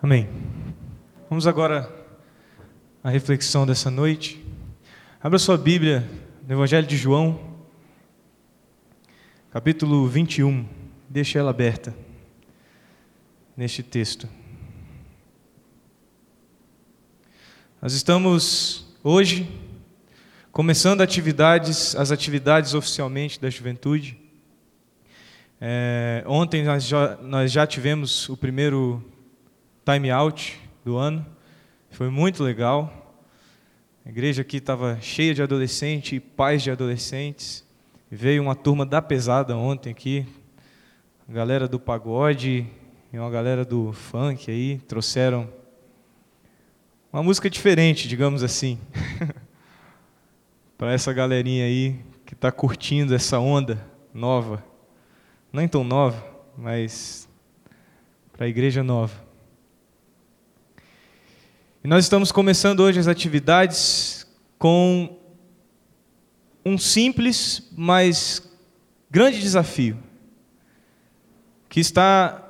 Amém. Vamos agora à reflexão dessa noite. Abra sua Bíblia no Evangelho de João, capítulo 21. Deixe ela aberta neste texto. Nós estamos hoje começando atividades, as atividades oficialmente da juventude. É, ontem nós já, nós já tivemos o primeiro time out do ano, foi muito legal. A igreja aqui estava cheia de adolescentes e pais de adolescentes. Veio uma turma da pesada ontem aqui, a galera do pagode e uma galera do funk aí, trouxeram uma música diferente, digamos assim, para essa galerinha aí que está curtindo essa onda nova. Nem tão nova, mas para a igreja nova. E nós estamos começando hoje as atividades com um simples, mas grande desafio, que está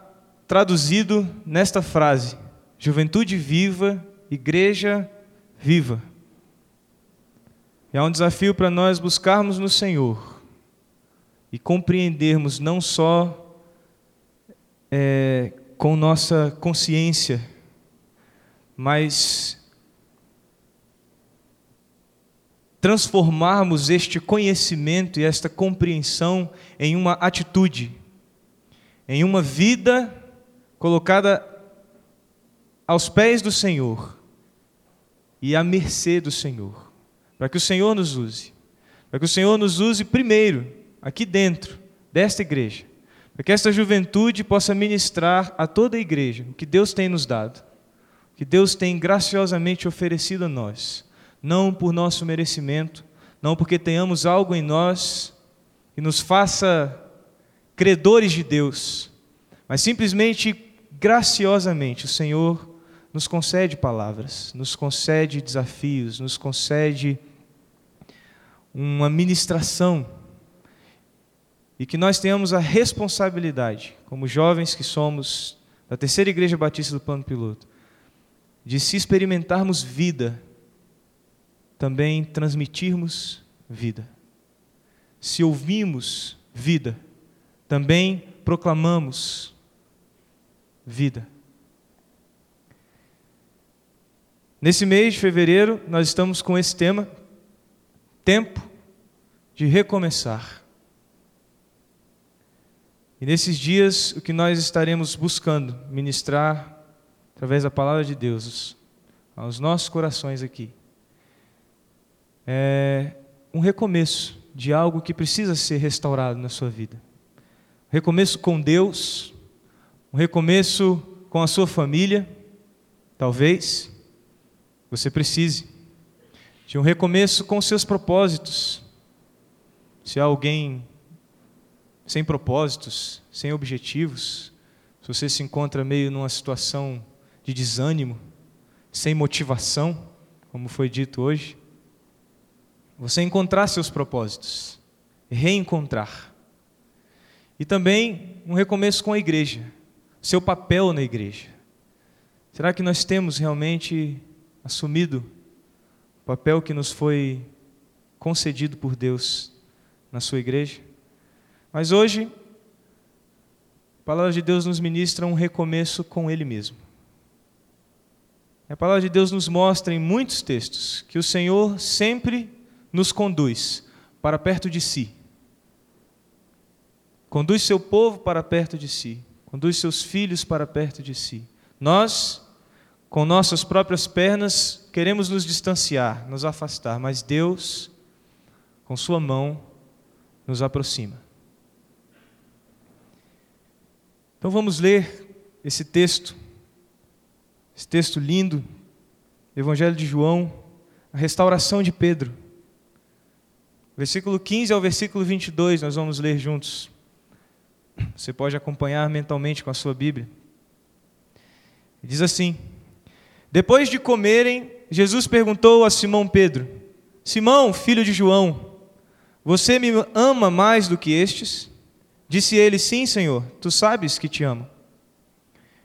traduzido nesta frase: Juventude viva igreja viva. E é um desafio para nós buscarmos no Senhor e compreendermos não só é, com nossa consciência, mas transformarmos este conhecimento e esta compreensão em uma atitude, em uma vida colocada aos pés do Senhor e à mercê do Senhor, para que o Senhor nos use, para que o Senhor nos use primeiro, aqui dentro desta igreja, para que esta juventude possa ministrar a toda a igreja o que Deus tem nos dado, que Deus tem graciosamente oferecido a nós, não por nosso merecimento, não porque tenhamos algo em nós que nos faça credores de Deus, mas simplesmente graciosamente o Senhor nos concede palavras, nos concede desafios, nos concede uma ministração e que nós tenhamos a responsabilidade, como jovens que somos da Terceira Igreja Batista do Plano Piloto, de se experimentarmos vida, também transmitirmos vida. Se ouvimos vida, também proclamamos vida. Nesse mês de fevereiro, nós estamos com esse tema: tempo de recomeçar. E nesses dias, o que nós estaremos buscando ministrar através da palavra de Deus aos nossos corações aqui é um recomeço de algo que precisa ser restaurado na sua vida. Um recomeço com Deus, um recomeço com a sua família, talvez você precise de um recomeço com seus propósitos. Se há alguém sem propósitos, sem objetivos, se você se encontra meio numa situação de desânimo, sem motivação, como foi dito hoje, você encontrar seus propósitos, reencontrar. E também um recomeço com a igreja, seu papel na igreja. Será que nós temos realmente assumido o papel que nos foi concedido por Deus na sua igreja. Mas hoje, a palavra de Deus nos ministra um recomeço com Ele mesmo. A palavra de Deus nos mostra em muitos textos que o Senhor sempre nos conduz para perto de si. Conduz seu povo para perto de si. Conduz seus filhos para perto de si. Nós com nossas próprias pernas, queremos nos distanciar, nos afastar, mas Deus, com Sua mão, nos aproxima. Então vamos ler esse texto, esse texto lindo, Evangelho de João, a restauração de Pedro. Versículo 15 ao versículo 22, nós vamos ler juntos. Você pode acompanhar mentalmente com a sua Bíblia. Diz assim: depois de comerem, Jesus perguntou a Simão Pedro: Simão, filho de João, você me ama mais do que estes? Disse ele: Sim, Senhor, tu sabes que te amo.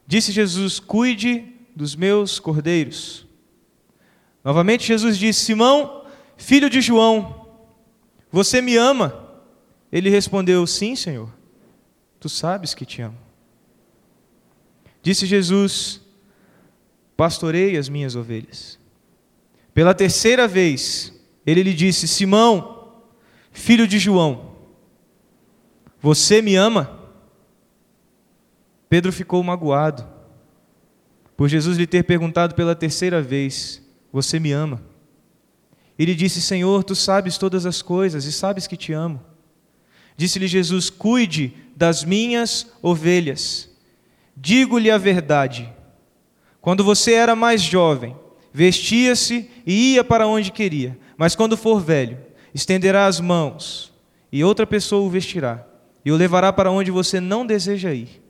Disse Jesus: Cuide dos meus cordeiros. Novamente Jesus disse: Simão, filho de João, você me ama? Ele respondeu: Sim, Senhor, tu sabes que te amo. Disse Jesus: Pastorei as minhas ovelhas. Pela terceira vez, ele lhe disse: Simão, filho de João, você me ama? Pedro ficou magoado por Jesus lhe ter perguntado pela terceira vez: Você me ama? Ele disse: Senhor, tu sabes todas as coisas e sabes que te amo. Disse-lhe Jesus: Cuide das minhas ovelhas. Digo-lhe a verdade. Quando você era mais jovem, vestia-se e ia para onde queria, mas quando for velho, estenderá as mãos e outra pessoa o vestirá e o levará para onde você não deseja ir.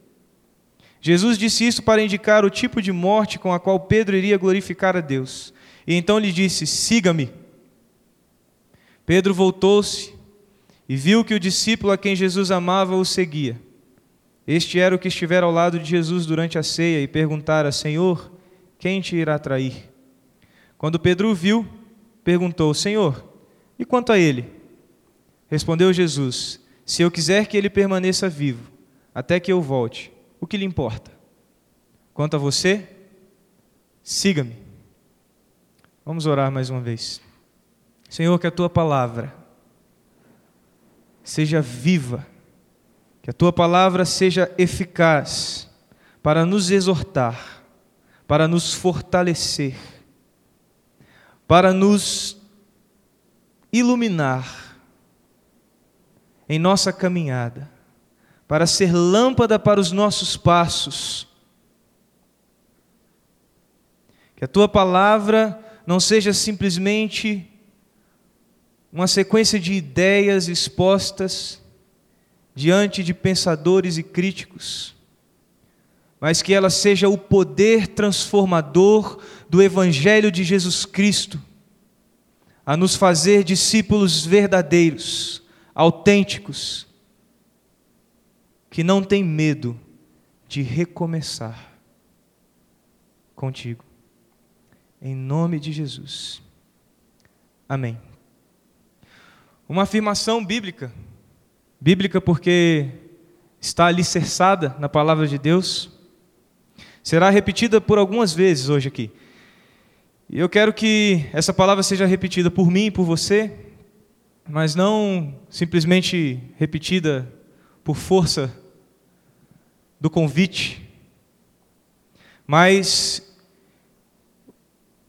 Jesus disse isso para indicar o tipo de morte com a qual Pedro iria glorificar a Deus. E então lhe disse: Siga-me. Pedro voltou-se e viu que o discípulo a quem Jesus amava o seguia. Este era o que estivera ao lado de Jesus durante a ceia e perguntara: Senhor, quem te irá trair? Quando Pedro o viu, perguntou: Senhor, e quanto a ele? Respondeu Jesus: Se eu quiser que ele permaneça vivo, até que eu volte, o que lhe importa? Quanto a você, siga-me. Vamos orar mais uma vez. Senhor, que a tua palavra seja viva, que a tua palavra seja eficaz para nos exortar, para nos fortalecer, para nos iluminar em nossa caminhada para ser lâmpada para os nossos passos. Que a tua palavra não seja simplesmente uma sequência de ideias expostas diante de pensadores e críticos, mas que ela seja o poder transformador do Evangelho de Jesus Cristo, a nos fazer discípulos verdadeiros, autênticos, que não tem medo de recomeçar contigo. Em nome de Jesus. Amém. Uma afirmação bíblica, bíblica porque está alicerçada na palavra de Deus, será repetida por algumas vezes hoje aqui. E eu quero que essa palavra seja repetida por mim e por você, mas não simplesmente repetida por força do convite, mas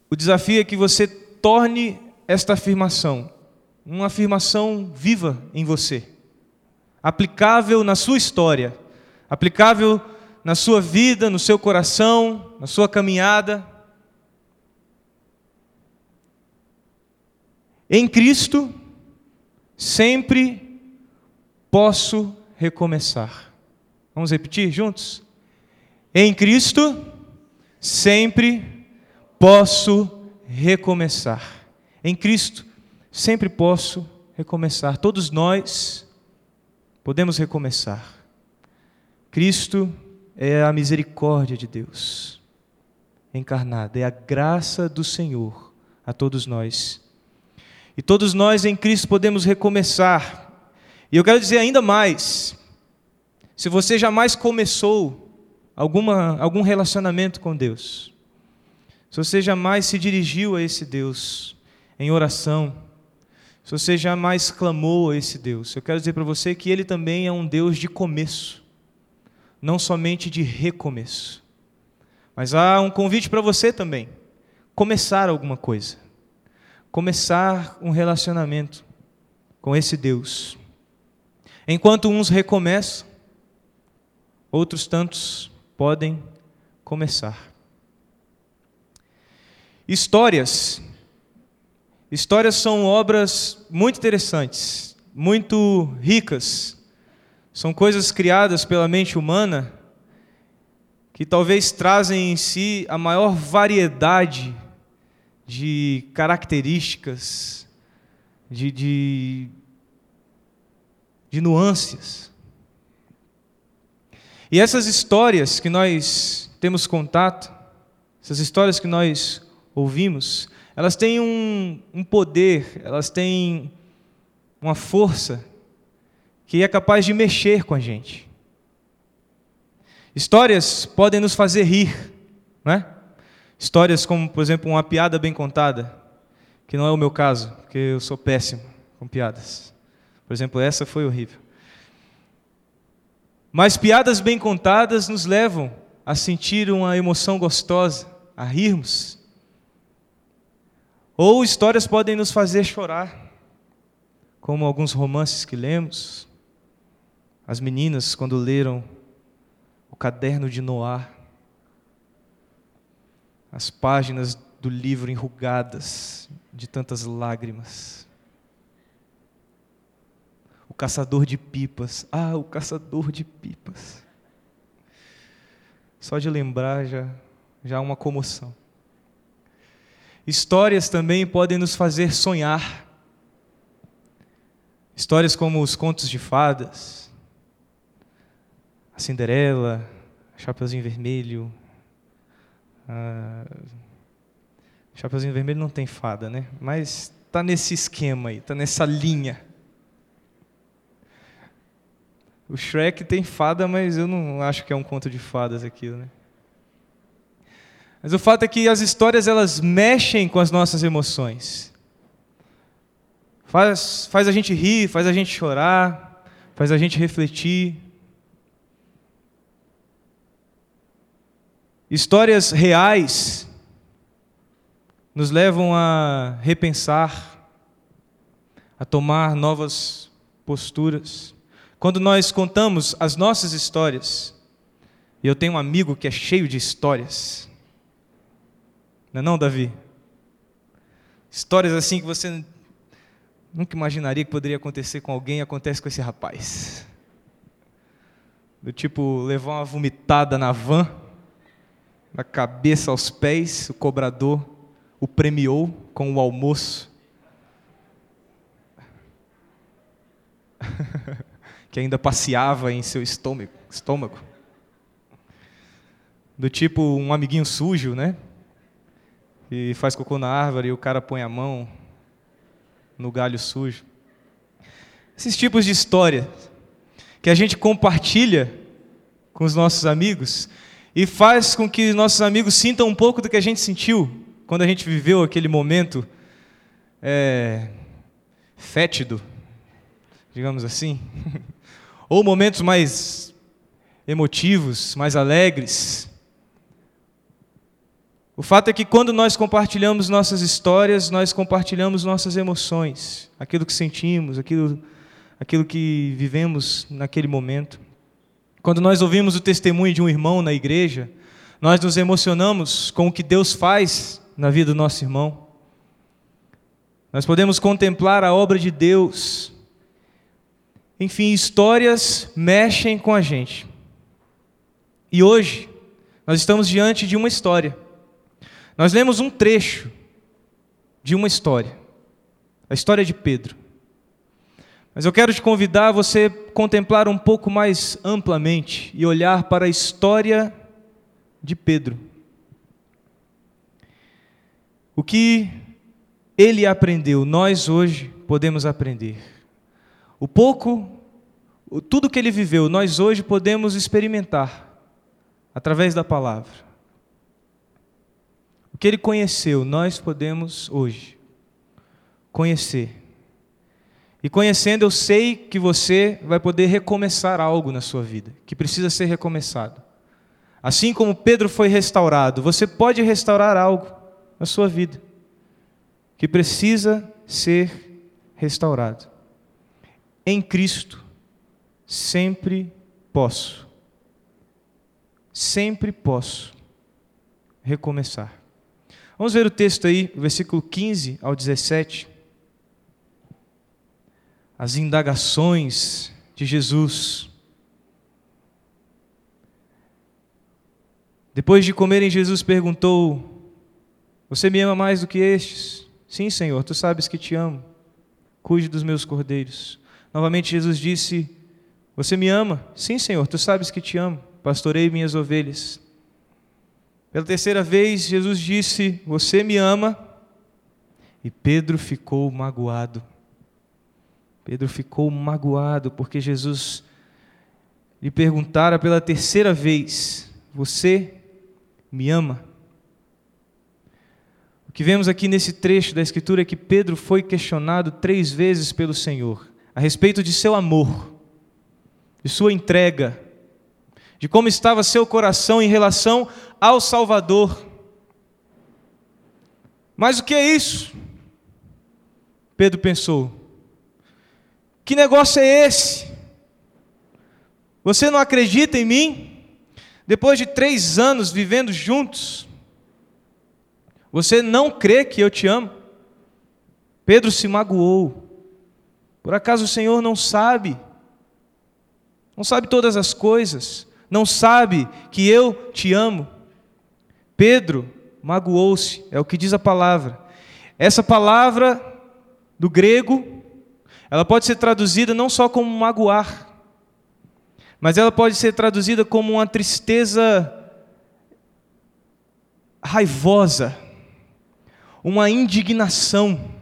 o desafio é que você torne esta afirmação uma afirmação viva em você, aplicável na sua história, aplicável na sua vida, no seu coração, na sua caminhada. Em Cristo, sempre posso recomeçar. Vamos repetir juntos? Em Cristo, sempre posso recomeçar. Em Cristo, sempre posso recomeçar. Todos nós podemos recomeçar. Cristo é a misericórdia de Deus encarnada, é a graça do Senhor a todos nós. E todos nós em Cristo podemos recomeçar. E eu quero dizer ainda mais: se você jamais começou alguma, algum relacionamento com Deus, se você jamais se dirigiu a esse Deus em oração, se você jamais clamou a esse Deus, eu quero dizer para você que Ele também é um Deus de começo, não somente de recomeço. Mas há um convite para você também: começar alguma coisa, começar um relacionamento com esse Deus. Enquanto uns recomeçam, outros tantos podem começar. Histórias. Histórias são obras muito interessantes, muito ricas. São coisas criadas pela mente humana que talvez trazem em si a maior variedade de características, de, de, de nuances. E essas histórias que nós temos contato essas histórias que nós ouvimos, elas têm um, um poder, elas têm uma força que é capaz de mexer com a gente. Histórias podem nos fazer rir, né? Histórias como, por exemplo, uma piada bem contada, que não é o meu caso, porque eu sou péssimo com piadas. Por exemplo, essa foi horrível. Mas piadas bem contadas nos levam a sentir uma emoção gostosa, a rirmos. Ou histórias podem nos fazer chorar, como alguns romances que lemos. As meninas, quando leram o caderno de Noá, as páginas do livro enrugadas de tantas lágrimas. O caçador de pipas, ah, o caçador de pipas. Só de lembrar já, já há uma comoção. Histórias também podem nos fazer sonhar. Histórias como os contos de fadas, a Cinderela, Chapeuzinho Vermelho. A... Chapeuzinho Vermelho não tem fada, né? Mas está nesse esquema aí, está nessa linha. O Shrek tem fada, mas eu não acho que é um conto de fadas aquilo, né? Mas o fato é que as histórias elas mexem com as nossas emoções. Faz, faz a gente rir, faz a gente chorar, faz a gente refletir. Histórias reais nos levam a repensar, a tomar novas posturas. Quando nós contamos as nossas histórias, e eu tenho um amigo que é cheio de histórias, não é não, Davi? Histórias assim que você nunca imaginaria que poderia acontecer com alguém, acontece com esse rapaz. Do tipo, levar uma vomitada na van, da cabeça aos pés, o cobrador o premiou com o almoço. que ainda passeava em seu estômago, estômago. Do tipo um amiguinho sujo, né? e faz cocô na árvore e o cara põe a mão no galho sujo. Esses tipos de história que a gente compartilha com os nossos amigos e faz com que nossos amigos sintam um pouco do que a gente sentiu quando a gente viveu aquele momento é, fétido, digamos assim, ou momentos mais emotivos, mais alegres. O fato é que quando nós compartilhamos nossas histórias, nós compartilhamos nossas emoções, aquilo que sentimos, aquilo, aquilo que vivemos naquele momento. Quando nós ouvimos o testemunho de um irmão na igreja, nós nos emocionamos com o que Deus faz na vida do nosso irmão. Nós podemos contemplar a obra de Deus. Enfim, histórias mexem com a gente. E hoje, nós estamos diante de uma história nós lemos um trecho de uma história, a história de Pedro. Mas eu quero te convidar a você contemplar um pouco mais amplamente e olhar para a história de Pedro. O que ele aprendeu, nós hoje podemos aprender. O pouco, tudo que ele viveu, nós hoje podemos experimentar através da palavra. O que ele conheceu, nós podemos hoje conhecer. E conhecendo, eu sei que você vai poder recomeçar algo na sua vida, que precisa ser recomeçado. Assim como Pedro foi restaurado, você pode restaurar algo na sua vida, que precisa ser restaurado. Em Cristo, sempre posso, sempre posso recomeçar. Vamos ver o texto aí, versículo 15 ao 17. As indagações de Jesus. Depois de comerem, Jesus perguntou: Você me ama mais do que estes? Sim, Senhor, tu sabes que te amo. Cuide dos meus cordeiros. Novamente, Jesus disse: Você me ama? Sim, Senhor, tu sabes que te amo. Pastorei minhas ovelhas. Pela terceira vez, Jesus disse: Você me ama? E Pedro ficou magoado. Pedro ficou magoado porque Jesus lhe perguntara pela terceira vez: Você me ama? O que vemos aqui nesse trecho da Escritura é que Pedro foi questionado três vezes pelo Senhor a respeito de seu amor, de sua entrega, de como estava seu coração em relação ao Salvador. Mas o que é isso? Pedro pensou: que negócio é esse? Você não acredita em mim? Depois de três anos vivendo juntos, você não crê que eu te amo? Pedro se magoou. Por acaso o Senhor não sabe? Não sabe todas as coisas? Não sabe que eu te amo? Pedro magoou-se, é o que diz a palavra. Essa palavra do grego, ela pode ser traduzida não só como magoar, mas ela pode ser traduzida como uma tristeza raivosa, uma indignação.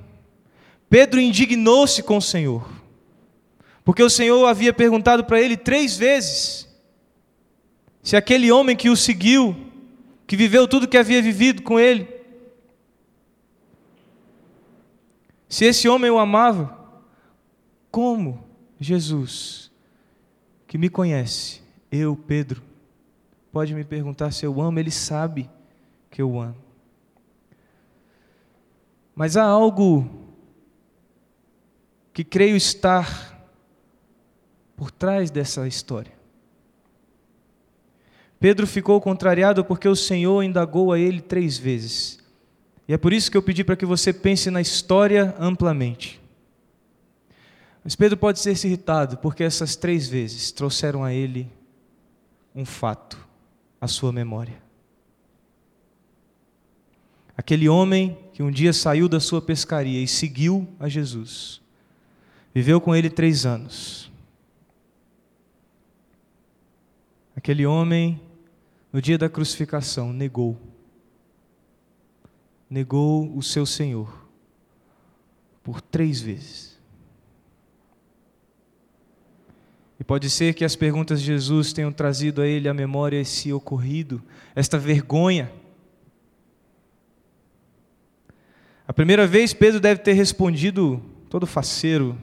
Pedro indignou-se com o Senhor, porque o Senhor havia perguntado para ele três vezes se aquele homem que o seguiu, que viveu tudo que havia vivido com ele, se esse homem o amava, como Jesus, que me conhece, eu, Pedro, pode me perguntar se eu amo, ele sabe que eu amo. Mas há algo que creio estar por trás dessa história. Pedro ficou contrariado porque o Senhor indagou a ele três vezes. E é por isso que eu pedi para que você pense na história amplamente. Mas Pedro pode ser irritado, porque essas três vezes trouxeram a ele um fato, a sua memória. Aquele homem que um dia saiu da sua pescaria e seguiu a Jesus, viveu com ele três anos. Aquele homem, no dia da crucificação, negou. Negou o seu Senhor por três vezes. E pode ser que as perguntas de Jesus tenham trazido a ele à memória esse ocorrido, esta vergonha. A primeira vez Pedro deve ter respondido todo faceiro,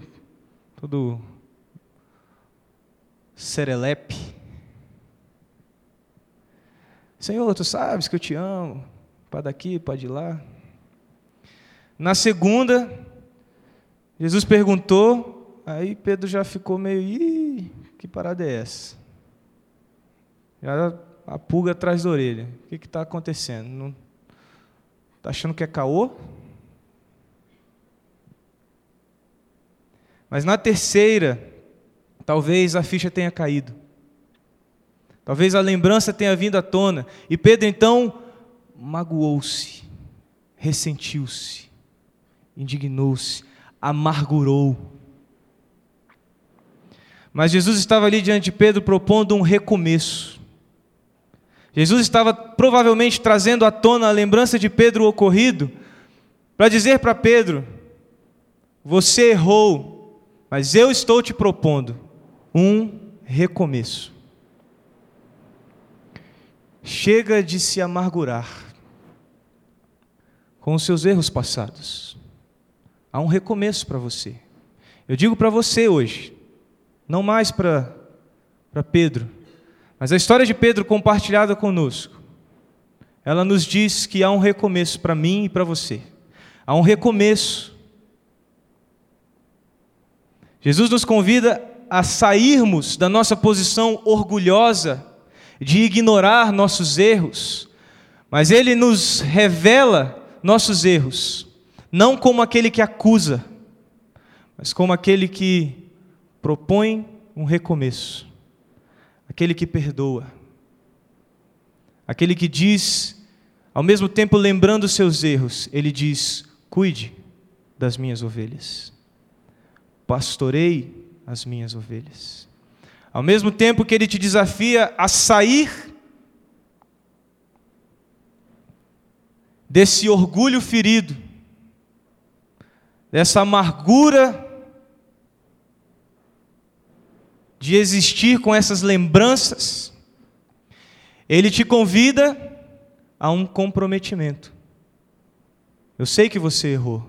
todo serelepe. Senhor, tu sabes que eu te amo, para daqui, para de lá. Na segunda, Jesus perguntou Aí Pedro já ficou meio, ih, que parada é essa? Já a pulga atrás da orelha. O que está acontecendo? Está achando que é caô? Mas na terceira, talvez a ficha tenha caído. Talvez a lembrança tenha vindo à tona. E Pedro então magoou-se, ressentiu-se, indignou-se, amargurou. Mas Jesus estava ali diante de Pedro propondo um recomeço. Jesus estava provavelmente trazendo à tona a lembrança de Pedro ocorrido, para dizer para Pedro: Você errou, mas eu estou te propondo um recomeço. Chega de se amargurar com os seus erros passados. Há um recomeço para você. Eu digo para você hoje, não mais para Pedro, mas a história de Pedro compartilhada conosco, ela nos diz que há um recomeço para mim e para você. Há um recomeço. Jesus nos convida a sairmos da nossa posição orgulhosa de ignorar nossos erros, mas Ele nos revela nossos erros, não como aquele que acusa, mas como aquele que propõe um recomeço. Aquele que perdoa. Aquele que diz, ao mesmo tempo lembrando seus erros, ele diz: Cuide das minhas ovelhas. Pastorei as minhas ovelhas. Ao mesmo tempo que ele te desafia a sair desse orgulho ferido, dessa amargura de existir com essas lembranças, ele te convida a um comprometimento. Eu sei que você errou,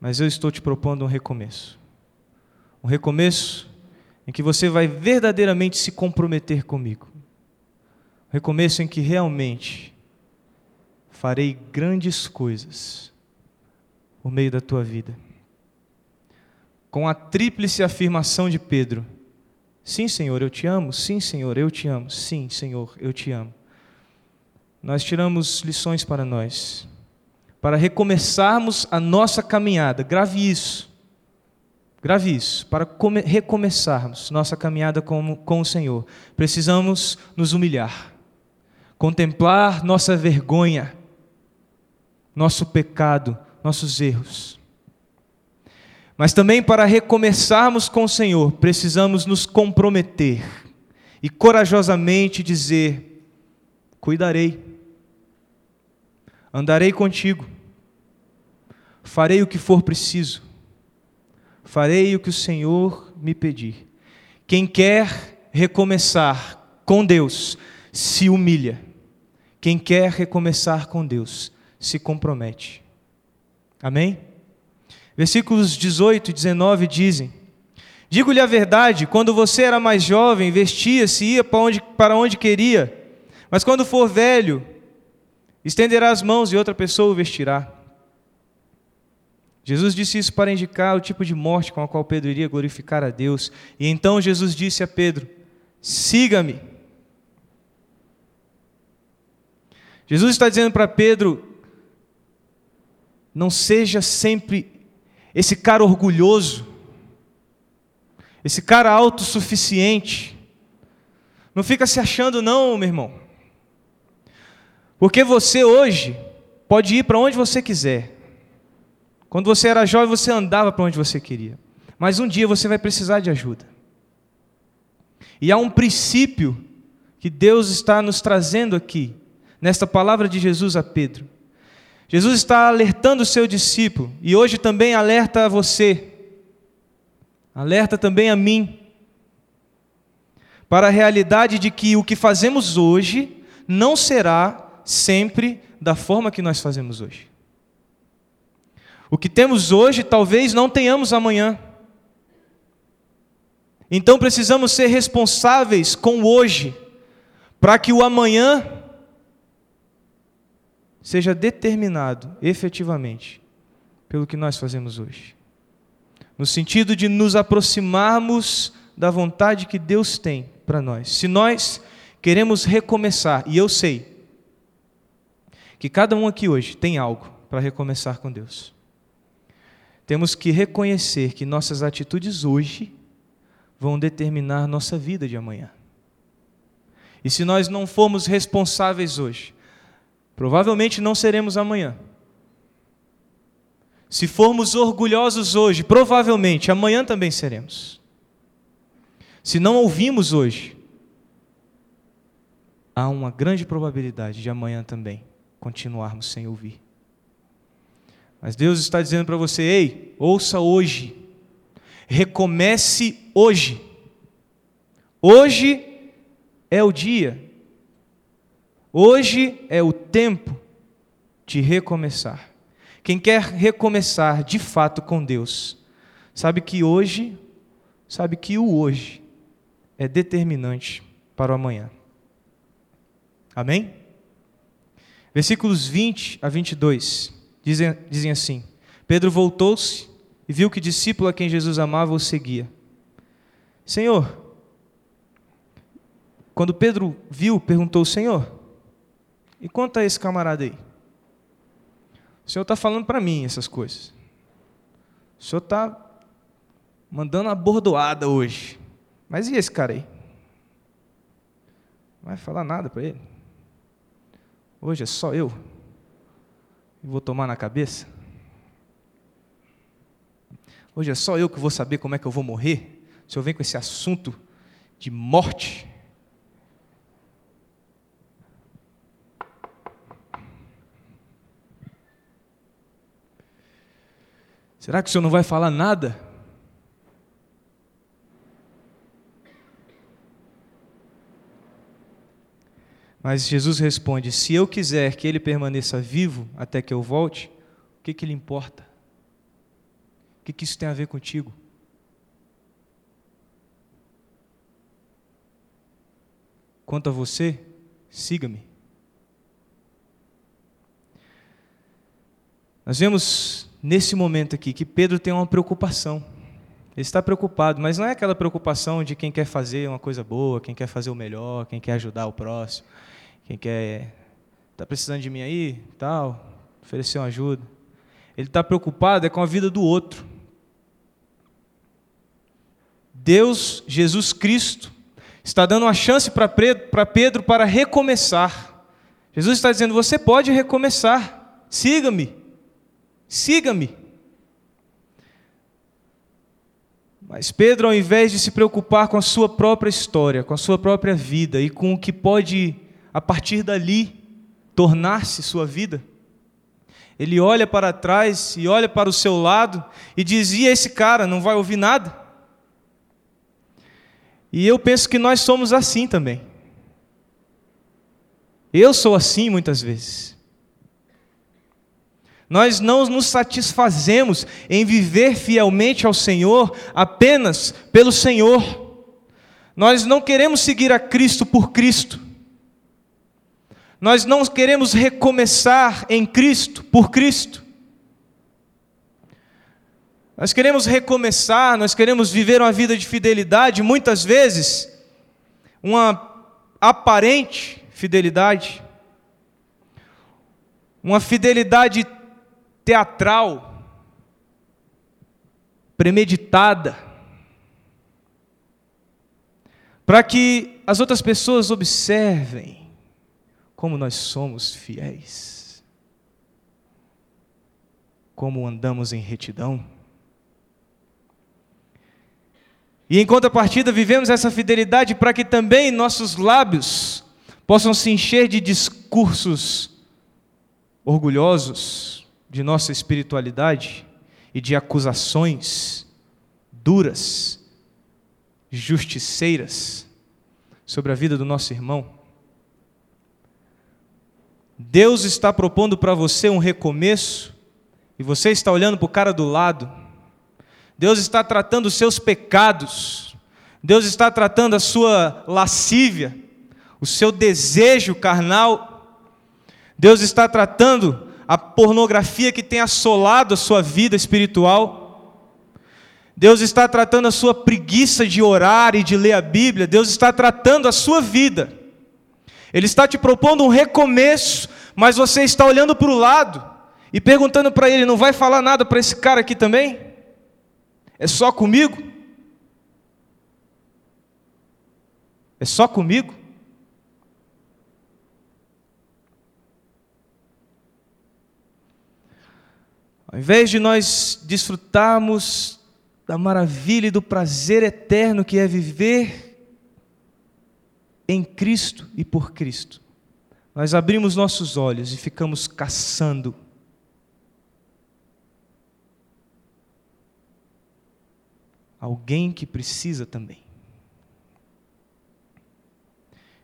mas eu estou te propondo um recomeço. Um recomeço em que você vai verdadeiramente se comprometer comigo. Um recomeço em que realmente farei grandes coisas por meio da tua vida. Com a tríplice afirmação de Pedro: Sim, Senhor, eu te amo. Sim, Senhor, eu te amo. Sim, Senhor, eu te amo. Nós tiramos lições para nós, para recomeçarmos a nossa caminhada. Grave isso. Grave isso. Para recomeçarmos nossa caminhada com, com o Senhor, precisamos nos humilhar, contemplar nossa vergonha, nosso pecado, nossos erros. Mas também para recomeçarmos com o Senhor, precisamos nos comprometer e corajosamente dizer: Cuidarei, andarei contigo, farei o que for preciso, farei o que o Senhor me pedir. Quem quer recomeçar com Deus, se humilha. Quem quer recomeçar com Deus, se compromete. Amém? Versículos 18 e 19 dizem: Digo-lhe a verdade, quando você era mais jovem, vestia-se e ia para onde, para onde queria, mas quando for velho, estenderá as mãos e outra pessoa o vestirá. Jesus disse isso para indicar o tipo de morte com a qual Pedro iria glorificar a Deus. E então Jesus disse a Pedro: Siga-me. Jesus está dizendo para Pedro: Não seja sempre esse cara orgulhoso, esse cara autossuficiente. Não fica se achando, não, meu irmão. Porque você hoje pode ir para onde você quiser. Quando você era jovem, você andava para onde você queria. Mas um dia você vai precisar de ajuda. E há um princípio que Deus está nos trazendo aqui, nesta palavra de Jesus a Pedro. Jesus está alertando o seu discípulo e hoje também alerta a você, alerta também a mim, para a realidade de que o que fazemos hoje não será sempre da forma que nós fazemos hoje. O que temos hoje talvez não tenhamos amanhã. Então precisamos ser responsáveis com o hoje, para que o amanhã seja determinado efetivamente pelo que nós fazemos hoje. No sentido de nos aproximarmos da vontade que Deus tem para nós. Se nós queremos recomeçar, e eu sei que cada um aqui hoje tem algo para recomeçar com Deus. Temos que reconhecer que nossas atitudes hoje vão determinar nossa vida de amanhã. E se nós não formos responsáveis hoje, Provavelmente não seremos amanhã. Se formos orgulhosos hoje, provavelmente amanhã também seremos. Se não ouvimos hoje, há uma grande probabilidade de amanhã também continuarmos sem ouvir. Mas Deus está dizendo para você: ei, ouça hoje, recomece hoje. Hoje é o dia Hoje é o tempo de recomeçar. Quem quer recomeçar de fato com Deus, sabe que hoje, sabe que o hoje é determinante para o amanhã. Amém? Versículos 20 a 22 dizem, dizem assim: Pedro voltou-se e viu que discípulo a quem Jesus amava o seguia. Senhor, quando Pedro viu, perguntou: Senhor, e quanto a esse camarada aí? O Senhor está falando para mim essas coisas. O Senhor está mandando uma bordoada hoje. Mas e esse cara aí? Não vai falar nada para ele? Hoje é só eu e vou tomar na cabeça? Hoje é só eu que vou saber como é que eu vou morrer? se eu venho com esse assunto de morte? Será que o senhor não vai falar nada? Mas Jesus responde: Se eu quiser que ele permaneça vivo até que eu volte, o que, que lhe importa? O que, que isso tem a ver contigo? Quanto a você, siga-me. Nós vemos nesse momento aqui que Pedro tem uma preocupação. Ele está preocupado, mas não é aquela preocupação de quem quer fazer uma coisa boa, quem quer fazer o melhor, quem quer ajudar o próximo, quem quer está precisando de mim aí, tal, oferecer uma ajuda. Ele está preocupado é com a vida do outro. Deus, Jesus Cristo, está dando uma chance para Pedro para recomeçar. Jesus está dizendo: você pode recomeçar, siga-me, siga-me. Mas Pedro, ao invés de se preocupar com a sua própria história, com a sua própria vida e com o que pode, a partir dali, tornar-se sua vida, ele olha para trás e olha para o seu lado e diz: e esse cara não vai ouvir nada? E eu penso que nós somos assim também. Eu sou assim muitas vezes. Nós não nos satisfazemos em viver fielmente ao Senhor apenas pelo Senhor. Nós não queremos seguir a Cristo por Cristo. Nós não queremos recomeçar em Cristo por Cristo. Nós queremos recomeçar, nós queremos viver uma vida de fidelidade, muitas vezes, uma aparente fidelidade, uma fidelidade teatral, premeditada, para que as outras pessoas observem como nós somos fiéis, como andamos em retidão. E em contrapartida, vivemos essa fidelidade para que também nossos lábios possam se encher de discursos orgulhosos de nossa espiritualidade e de acusações duras, justiceiras sobre a vida do nosso irmão. Deus está propondo para você um recomeço e você está olhando para o cara do lado Deus está tratando os seus pecados, Deus está tratando a sua lascívia, o seu desejo carnal, Deus está tratando a pornografia que tem assolado a sua vida espiritual. Deus está tratando a sua preguiça de orar e de ler a Bíblia, Deus está tratando a sua vida. Ele está te propondo um recomeço, mas você está olhando para o lado e perguntando para ele: não vai falar nada para esse cara aqui também? É só comigo? É só comigo? Ao invés de nós desfrutarmos da maravilha e do prazer eterno que é viver em Cristo e por Cristo, nós abrimos nossos olhos e ficamos caçando alguém que precisa também.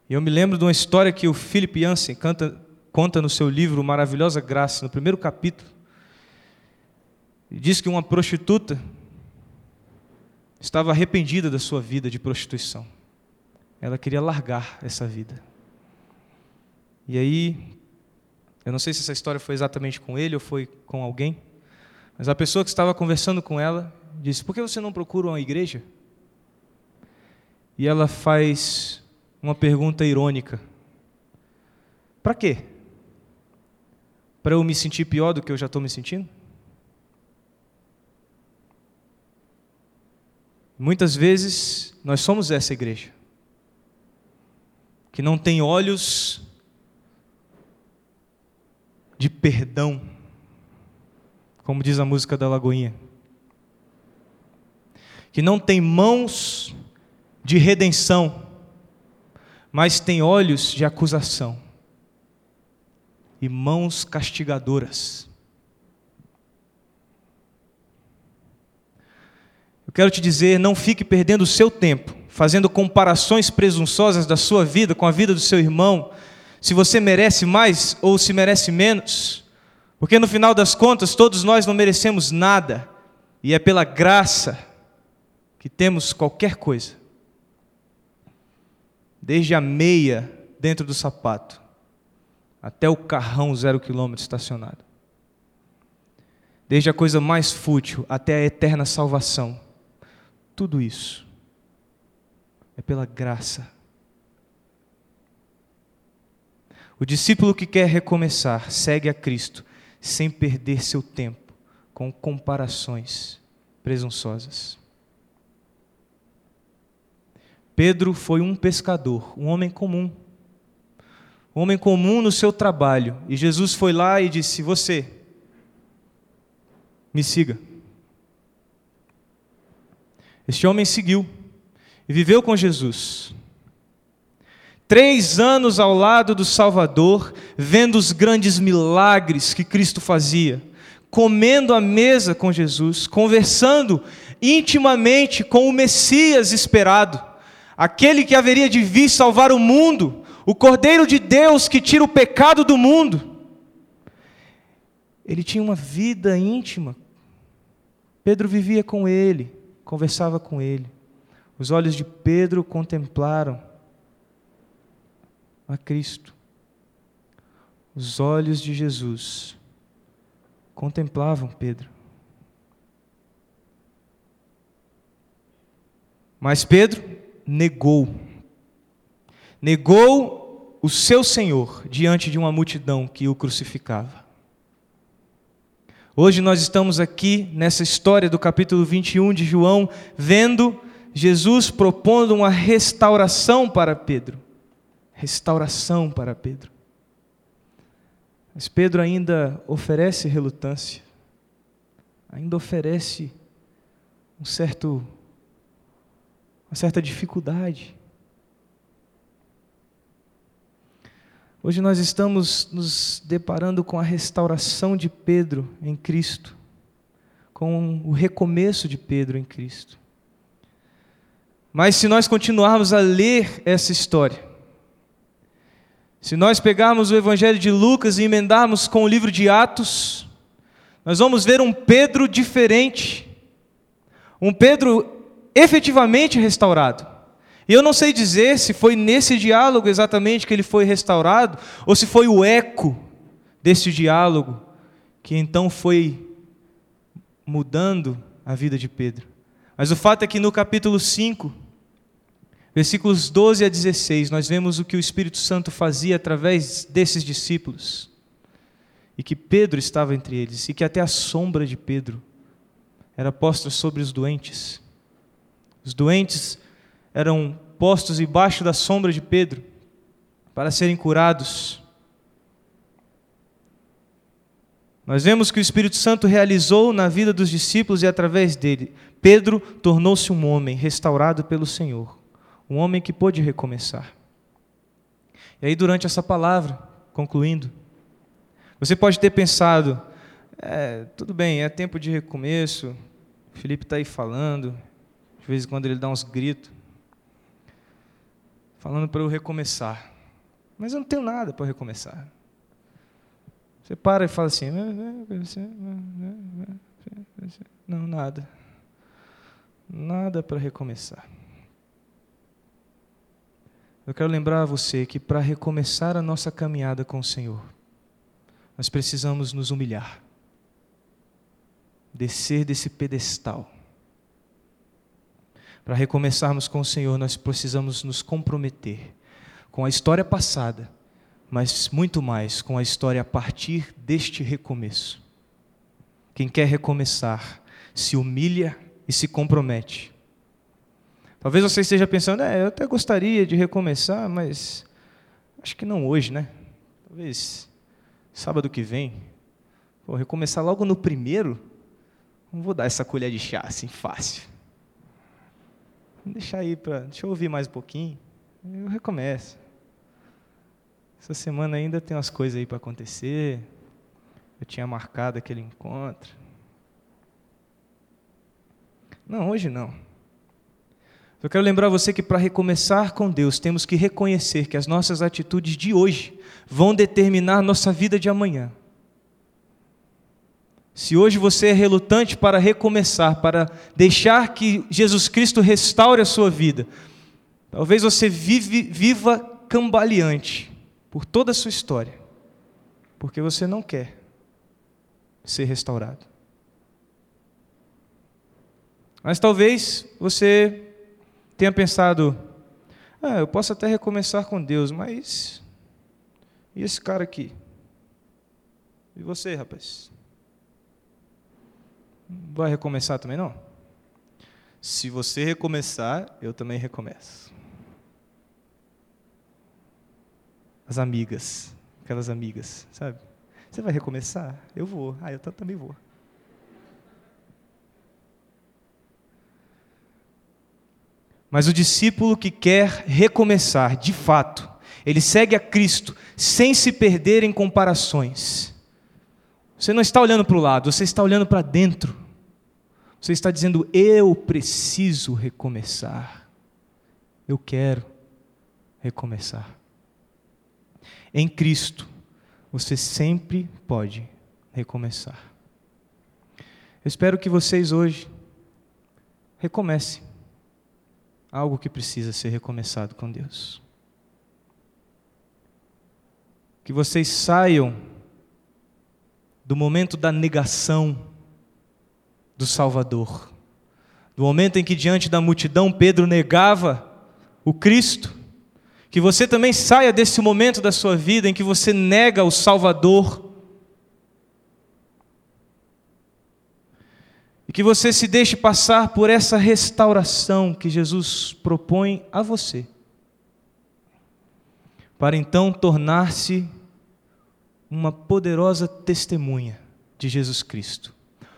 Eu me lembro de uma história que o Philip Jansen canta, conta no seu livro Maravilhosa Graça, no primeiro capítulo. Ele diz que uma prostituta estava arrependida da sua vida de prostituição. Ela queria largar essa vida. E aí, eu não sei se essa história foi exatamente com ele ou foi com alguém, mas a pessoa que estava conversando com ela disse: Por que você não procura uma igreja? E ela faz uma pergunta irônica: Para quê? Para eu me sentir pior do que eu já estou me sentindo? Muitas vezes nós somos essa igreja, que não tem olhos de perdão, como diz a música da Lagoinha que não tem mãos de redenção, mas tem olhos de acusação e mãos castigadoras. Eu quero te dizer, não fique perdendo o seu tempo fazendo comparações presunçosas da sua vida com a vida do seu irmão, se você merece mais ou se merece menos, porque no final das contas todos nós não merecemos nada, e é pela graça que temos qualquer coisa, desde a meia dentro do sapato, até o carrão zero quilômetro estacionado, desde a coisa mais fútil até a eterna salvação, tudo isso é pela graça. O discípulo que quer recomeçar segue a Cristo sem perder seu tempo com comparações presunçosas. Pedro foi um pescador, um homem comum. Um homem comum no seu trabalho. E Jesus foi lá e disse: Você, me siga. Este homem seguiu e viveu com Jesus. Três anos ao lado do Salvador, vendo os grandes milagres que Cristo fazia, comendo à mesa com Jesus, conversando intimamente com o Messias esperado, aquele que haveria de vir salvar o mundo, o Cordeiro de Deus que tira o pecado do mundo. Ele tinha uma vida íntima. Pedro vivia com ele, conversava com ele. Os olhos de Pedro contemplaram a Cristo. Os olhos de Jesus contemplavam Pedro. Mas Pedro negou. Negou o seu Senhor diante de uma multidão que o crucificava. Hoje nós estamos aqui nessa história do capítulo 21 de João, vendo Jesus propondo uma restauração para Pedro. Restauração para Pedro. Mas Pedro ainda oferece relutância, ainda oferece um certo, uma certa dificuldade. Hoje nós estamos nos deparando com a restauração de Pedro em Cristo, com o recomeço de Pedro em Cristo. Mas se nós continuarmos a ler essa história, se nós pegarmos o Evangelho de Lucas e emendarmos com o livro de Atos, nós vamos ver um Pedro diferente, um Pedro efetivamente restaurado. E eu não sei dizer se foi nesse diálogo exatamente que ele foi restaurado, ou se foi o eco desse diálogo que então foi mudando a vida de Pedro. Mas o fato é que no capítulo 5, Versículos 12 a 16, nós vemos o que o Espírito Santo fazia através desses discípulos. E que Pedro estava entre eles, e que até a sombra de Pedro era posta sobre os doentes. Os doentes eram postos embaixo da sombra de Pedro para serem curados. Nós vemos que o Espírito Santo realizou na vida dos discípulos e através dele. Pedro tornou-se um homem restaurado pelo Senhor um homem que pôde recomeçar. E aí, durante essa palavra, concluindo, você pode ter pensado: é, tudo bem, é tempo de recomeço, o Felipe está aí falando, de vez em quando ele dá uns gritos, falando para eu recomeçar. Mas eu não tenho nada para recomeçar. Você para e fala assim: não, nada. Nada para recomeçar. Eu quero lembrar a você que para recomeçar a nossa caminhada com o Senhor, nós precisamos nos humilhar, descer desse pedestal. Para recomeçarmos com o Senhor, nós precisamos nos comprometer com a história passada, mas muito mais com a história a partir deste recomeço. Quem quer recomeçar se humilha e se compromete Talvez você esteja pensando, é, eu até gostaria de recomeçar, mas acho que não hoje, né? Talvez sábado que vem. Vou recomeçar logo no primeiro. Não vou dar essa colher de chá assim fácil. Vou deixar aí para. Deixa eu ouvir mais um pouquinho. Eu recomeço. Essa semana ainda tem umas coisas aí para acontecer. Eu tinha marcado aquele encontro. Não, hoje não. Eu quero lembrar você que para recomeçar com Deus, temos que reconhecer que as nossas atitudes de hoje vão determinar nossa vida de amanhã. Se hoje você é relutante para recomeçar, para deixar que Jesus Cristo restaure a sua vida, talvez você vive, viva cambaleante por toda a sua história, porque você não quer ser restaurado. Mas talvez você tenha pensado: ah, eu posso até recomeçar com Deus, mas e esse cara aqui? E você, rapaz? Vai recomeçar também não? Se você recomeçar, eu também recomeço. As amigas, aquelas amigas, sabe? Você vai recomeçar? Eu vou. Ah, eu também vou. Mas o discípulo que quer recomeçar, de fato, ele segue a Cristo sem se perder em comparações. Você não está olhando para o lado, você está olhando para dentro. Você está dizendo: Eu preciso recomeçar. Eu quero recomeçar. Em Cristo, você sempre pode recomeçar. Eu espero que vocês hoje recomecem algo que precisa ser recomeçado com Deus. Que vocês saiam do momento da negação do Salvador, do momento em que, diante da multidão, Pedro negava o Cristo, que você também saia desse momento da sua vida em que você nega o Salvador E que você se deixe passar por essa restauração que Jesus propõe a você, para então tornar-se uma poderosa testemunha de Jesus Cristo.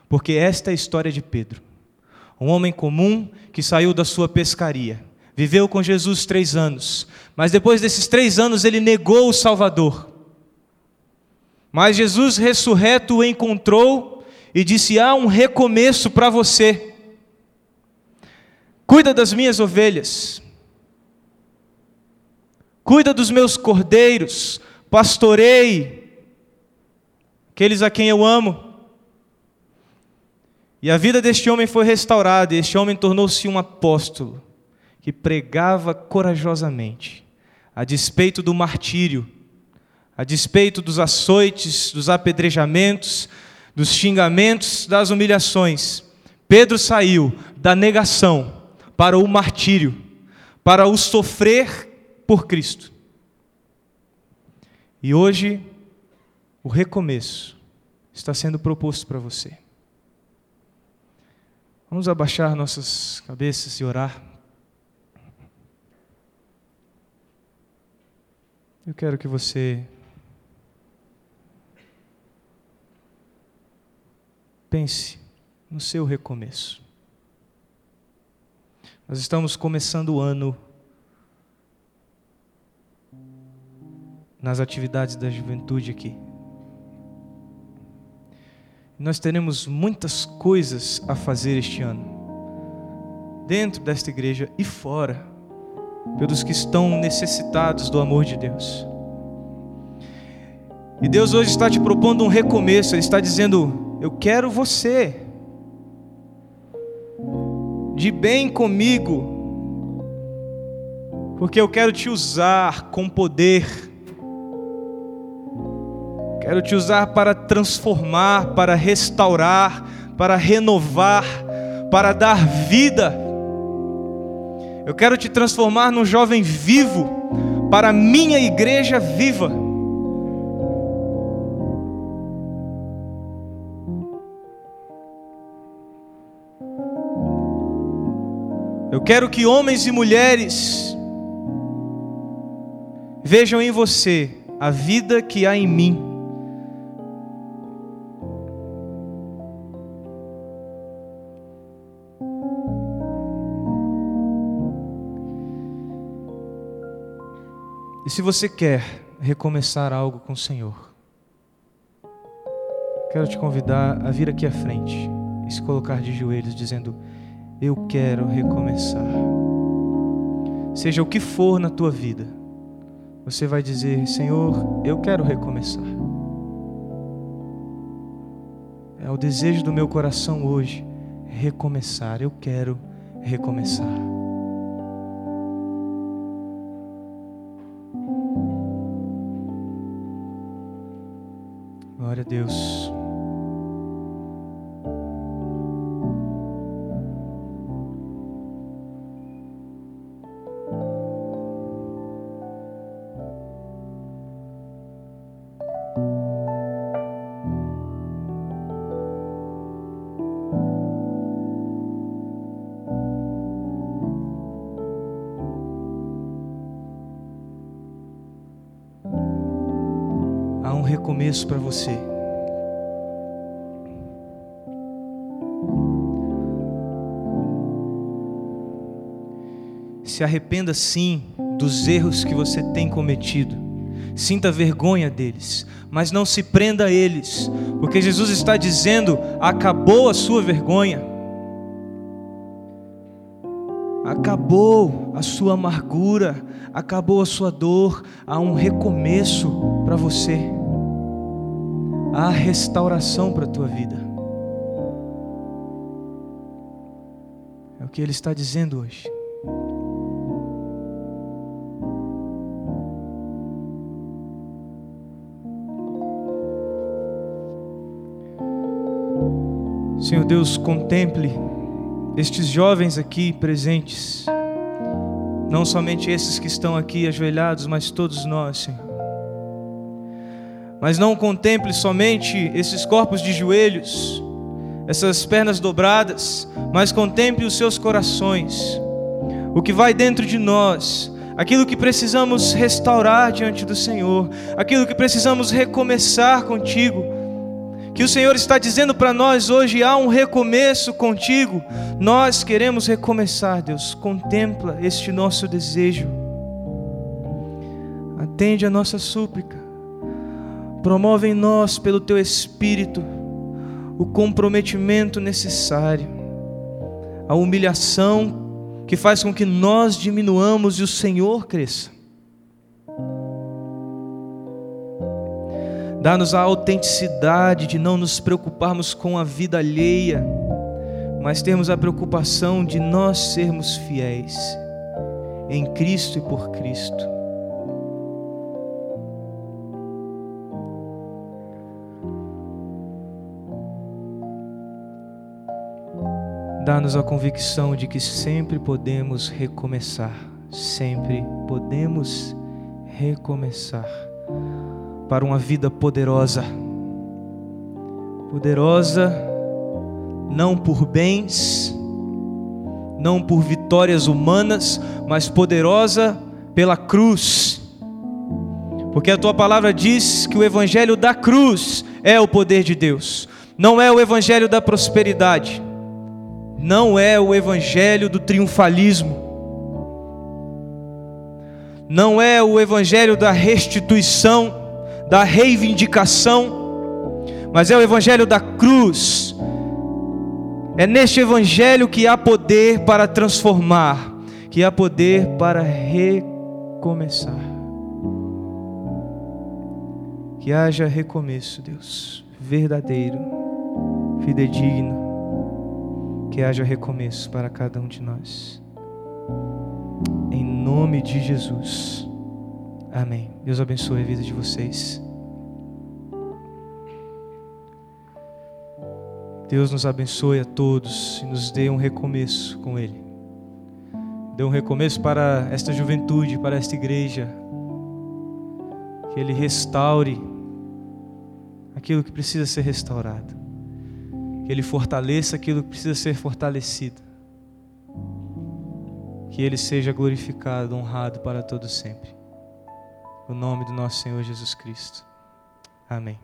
Porque esta é a história de Pedro, um homem comum que saiu da sua pescaria, viveu com Jesus três anos, mas depois desses três anos ele negou o Salvador. Mas Jesus ressurreto o encontrou e disse: Há um recomeço para você. Cuida das minhas ovelhas, cuida dos meus cordeiros, pastorei aqueles a quem eu amo. E a vida deste homem foi restaurada, e este homem tornou-se um apóstolo que pregava corajosamente, a despeito do martírio, a despeito dos açoites, dos apedrejamentos, dos xingamentos, das humilhações, Pedro saiu da negação para o martírio, para o sofrer por Cristo. E hoje, o recomeço está sendo proposto para você. Vamos abaixar nossas cabeças e orar. Eu quero que você Pense no seu recomeço. Nós estamos começando o ano nas atividades da juventude aqui. Nós teremos muitas coisas a fazer este ano, dentro desta igreja e fora, pelos que estão necessitados do amor de Deus. E Deus hoje está te propondo um recomeço, Ele está dizendo: eu quero você de bem comigo, porque eu quero te usar com poder. Quero te usar para transformar, para restaurar, para renovar, para dar vida. Eu quero te transformar num jovem vivo, para a minha igreja viva. Eu quero que homens e mulheres vejam em você a vida que há em mim. E se você quer recomeçar algo com o Senhor, quero te convidar a vir aqui à frente e se colocar de joelhos, dizendo: eu quero recomeçar. Seja o que for na tua vida, você vai dizer: Senhor, eu quero recomeçar. É o desejo do meu coração hoje recomeçar. Eu quero recomeçar. Glória a Deus. Recomeço para você. Se arrependa sim dos erros que você tem cometido. Sinta vergonha deles, mas não se prenda a eles, porque Jesus está dizendo: acabou a sua vergonha, acabou a sua amargura, acabou a sua dor, há um recomeço para você há restauração para a tua vida. É o que Ele está dizendo hoje. Senhor Deus, contemple estes jovens aqui presentes, não somente esses que estão aqui ajoelhados, mas todos nós, Senhor. Mas não contemple somente esses corpos de joelhos, essas pernas dobradas, mas contemple os seus corações, o que vai dentro de nós, aquilo que precisamos restaurar diante do Senhor, aquilo que precisamos recomeçar contigo. Que o Senhor está dizendo para nós hoje: há um recomeço contigo. Nós queremos recomeçar, Deus. Contempla este nosso desejo. Atende a nossa súplica. Promove em nós, pelo teu Espírito, o comprometimento necessário, a humilhação que faz com que nós diminuamos e o Senhor cresça. Dá-nos a autenticidade de não nos preocuparmos com a vida alheia, mas termos a preocupação de nós sermos fiéis em Cristo e por Cristo. Dá-nos a convicção de que sempre podemos recomeçar, sempre podemos recomeçar para uma vida poderosa. Poderosa não por bens, não por vitórias humanas, mas poderosa pela cruz. Porque a tua palavra diz que o evangelho da cruz é o poder de Deus, não é o evangelho da prosperidade não é o evangelho do triunfalismo, não é o evangelho da restituição, da reivindicação, mas é o evangelho da cruz. É neste evangelho que há poder para transformar, que há poder para recomeçar. Que haja recomeço, Deus, verdadeiro, fidedigno que haja recomeço para cada um de nós. Em nome de Jesus. Amém. Deus abençoe a vida de vocês. Deus nos abençoe a todos e nos dê um recomeço com Ele. Dê um recomeço para esta juventude, para esta igreja. Que Ele restaure aquilo que precisa ser restaurado que Ele fortaleça aquilo que precisa ser fortalecido, que Ele seja glorificado, honrado para todo sempre. O nome do nosso Senhor Jesus Cristo. Amém.